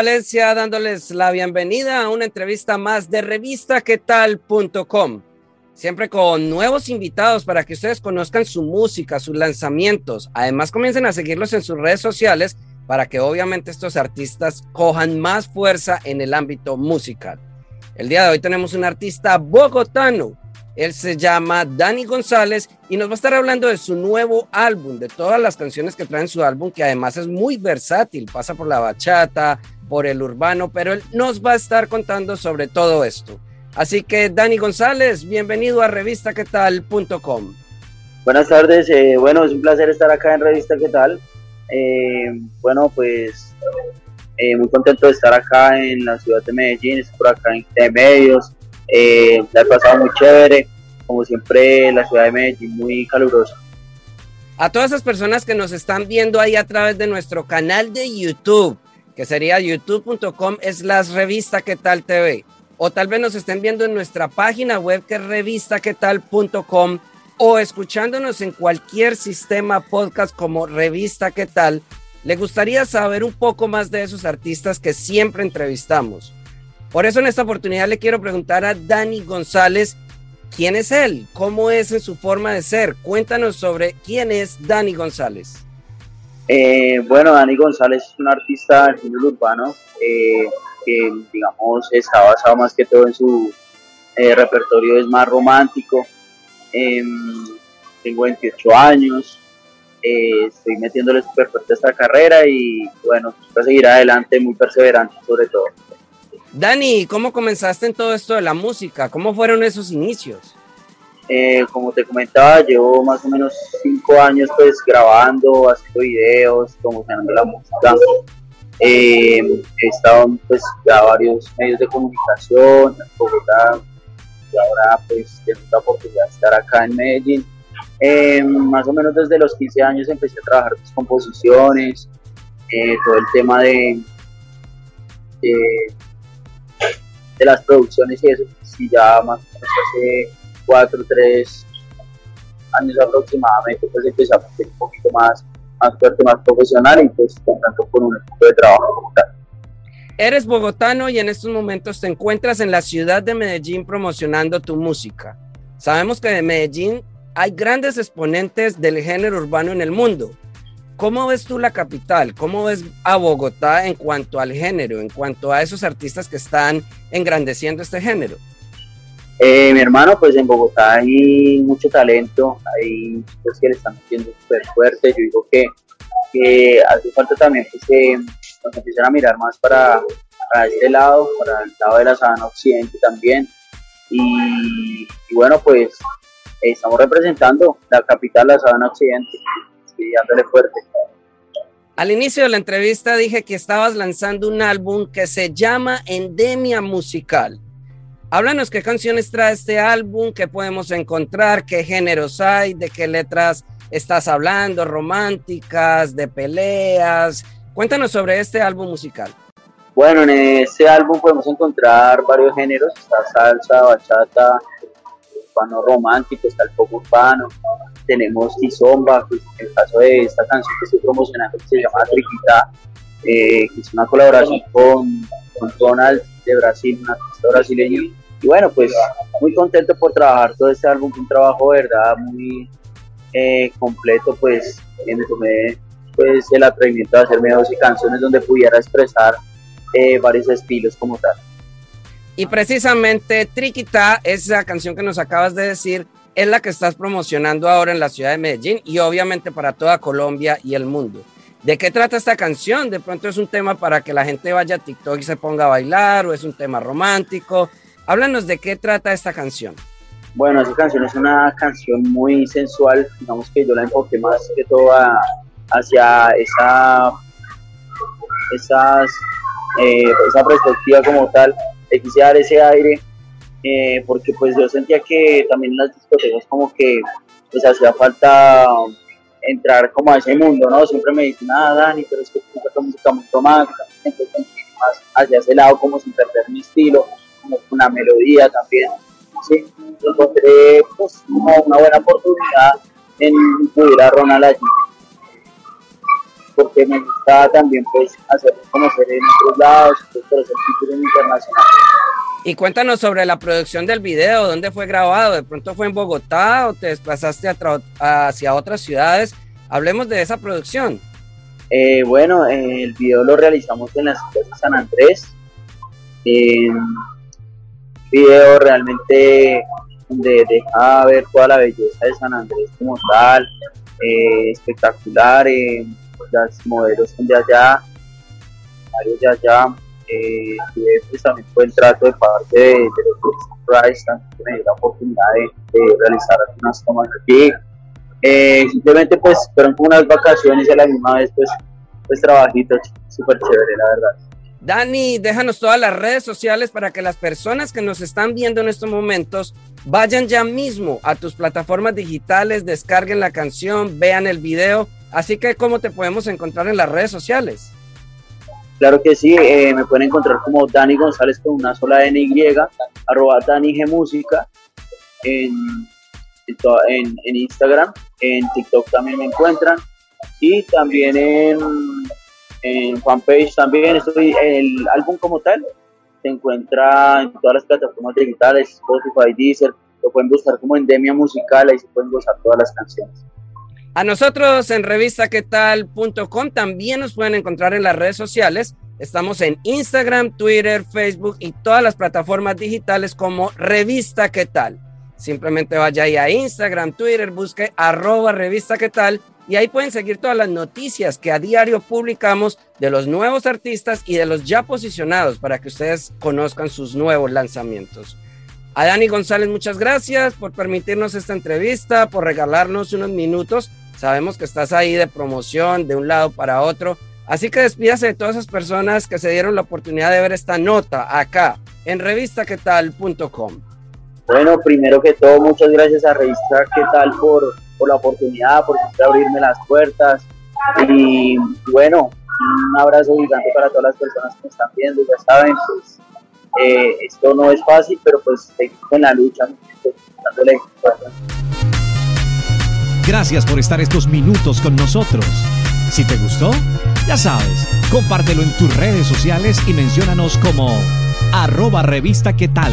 Valencia dándoles la bienvenida a una entrevista más de revistaquetal.com. Siempre con nuevos invitados para que ustedes conozcan su música, sus lanzamientos. Además, comiencen a seguirlos en sus redes sociales para que obviamente estos artistas cojan más fuerza en el ámbito musical. El día de hoy tenemos un artista bogotano. Él se llama Dani González y nos va a estar hablando de su nuevo álbum, de todas las canciones que traen su álbum, que además es muy versátil, pasa por la bachata, por el urbano, pero él nos va a estar contando sobre todo esto. Así que Dani González, bienvenido a revistaquetal.com. Buenas tardes, eh, bueno, es un placer estar acá en Revista ¿Qué tal? Eh, bueno, pues eh, muy contento de estar acá en la ciudad de Medellín, estoy por acá en medios, eh, la he pasado muy chévere, como siempre la ciudad de Medellín muy calurosa. A todas esas personas que nos están viendo ahí a través de nuestro canal de YouTube, que sería youtube.com es las revista que tal TV, o tal vez nos estén viendo en nuestra página web que es revistaquetal.com o escuchándonos en cualquier sistema podcast como Revista ¿Qué tal? Le gustaría saber un poco más de esos artistas que siempre entrevistamos. Por eso en esta oportunidad le quiero preguntar a Dani González, ¿quién es él? ¿Cómo es en su forma de ser? Cuéntanos sobre quién es Dani González. Eh, bueno, Dani González es un artista del género urbano eh, que, digamos, está basado más que todo en su eh, repertorio, es más romántico, Em, tengo 28 años, eh, estoy metiéndole súper fuerte a esta carrera y bueno, para seguir adelante, muy perseverante sobre todo. Dani, ¿cómo comenzaste en todo esto de la música? ¿Cómo fueron esos inicios? Eh, como te comentaba, llevo más o menos cinco años pues grabando, haciendo videos, promocionando la música. Eh, he estado pues ya varios medios de comunicación, en Bogotá, y ahora pues tengo la oportunidad de estar acá en Medellín. Eh, más o menos desde los 15 años empecé a trabajar mis composiciones, eh, todo el tema de, de, las producciones y eso, y ya más o menos hace 4 3 años aproximadamente pues empecé a hacer un poquito más, más fuerte, más profesional y pues tanto con un equipo de trabajo. Eres bogotano y en estos momentos te encuentras en la ciudad de Medellín promocionando tu música. Sabemos que en Medellín hay grandes exponentes del género urbano en el mundo. ¿Cómo ves tú la capital? ¿Cómo ves a Bogotá en cuanto al género, en cuanto a esos artistas que están engrandeciendo este género? Eh, mi hermano, pues en Bogotá hay mucho talento, hay chicos que le están metiendo súper fuerte. Yo digo que, hace falta también que nos empiezan a mirar más para, este lado, para el lado de la sabana occidente también. Y, bueno, pues estamos representando la capital, la sabana occidente, y dándole fuerte. Al inicio de la entrevista dije que estabas lanzando un álbum que se llama Endemia Musical. Háblanos qué canciones trae este álbum, qué podemos encontrar, qué géneros hay, de qué letras estás hablando, románticas, de peleas, Cuéntanos sobre este álbum musical. Bueno, en este álbum podemos encontrar varios géneros, está salsa, bachata, urbano romántico, está el pop urbano, tenemos Kizomba, pues, en el caso de esta canción que estoy promocionando que se llama Triquita, eh, que es una colaboración con, con Donald de Brasil, un artista brasileño. Y bueno, pues muy contento por trabajar todo este álbum, un trabajo, verdad, muy eh, completo, pues me tomé pues el atrevimiento de hacerme 12 canciones donde pudiera expresar eh, varios estilos como tal. Y precisamente Triquita, esa canción que nos acabas de decir, es la que estás promocionando ahora en la ciudad de Medellín y obviamente para toda Colombia y el mundo. ¿De qué trata esta canción? De pronto es un tema para que la gente vaya a TikTok y se ponga a bailar o es un tema romántico. Háblanos de qué trata esta canción. Bueno, esa canción es una canción muy sensual, digamos que yo la enfoqué más que todo hacia esa, esas, eh, esa perspectiva como tal, de quise dar ese aire, eh, porque pues yo sentía que también en las discotecas como que pues hacía falta entrar como a ese mundo, ¿no? Siempre me dicen, ah, Dani, pero es que tú música muy romántica, entonces más hacia ese lado como sin perder mi estilo, como una melodía también sí, encontré pues, una, buena oportunidad en incluir a Ronald allí. Porque me gustaba también pues hacer conocer en otros lados, pues, por ser título internacional. Y cuéntanos sobre la producción del video, dónde fue grabado, de pronto fue en Bogotá o te desplazaste hacia otras ciudades. Hablemos de esa producción. Eh, bueno, el video lo realizamos en la ciudad de San Andrés video realmente donde deja ver toda la belleza de San Andrés como tal, eh, espectacular, eh, los modelos son de allá, varios de allá, eh, pues también fue el trato de parte de, de los Price, también me dio la oportunidad de, realizar algunas tomas aquí. Eh, simplemente pues fueron como unas vacaciones y a la misma vez pues, pues trabajito súper chévere la verdad. Dani, déjanos todas las redes sociales para que las personas que nos están viendo en estos momentos vayan ya mismo a tus plataformas digitales, descarguen la canción, vean el video. Así que, ¿cómo te podemos encontrar en las redes sociales? Claro que sí, eh, me pueden encontrar como Dani González con una sola N Y, arroba Dani G Música en, en, en Instagram, en TikTok también me encuentran y también en en fanpage también. Estoy, el álbum como tal se encuentra en todas las plataformas digitales, Spotify, Deezer, lo pueden buscar como Endemia Musical, ahí se pueden gozar todas las canciones. A nosotros en revistaquetal.com también nos pueden encontrar en las redes sociales. Estamos en Instagram, Twitter, Facebook y todas las plataformas digitales como Revista Qué Tal. Simplemente vaya ahí a Instagram, Twitter, busque arroba Revista y ahí pueden seguir todas las noticias que a diario publicamos de los nuevos artistas y de los ya posicionados para que ustedes conozcan sus nuevos lanzamientos. A Dani González, muchas gracias por permitirnos esta entrevista, por regalarnos unos minutos. Sabemos que estás ahí de promoción de un lado para otro. Así que despídase de todas esas personas que se dieron la oportunidad de ver esta nota acá en revistaquetal.com. Bueno, primero que todo, muchas gracias a Revista ¿Qué tal por por la oportunidad, por siempre abrirme las puertas. Y bueno, un abrazo gigante para todas las personas que me están viendo, ya saben, pues eh, esto no es fácil, pero pues en la lucha, dándole Gracias por estar estos minutos con nosotros. Si te gustó, ya sabes, compártelo en tus redes sociales y menciónanos como arroba revista qué tal.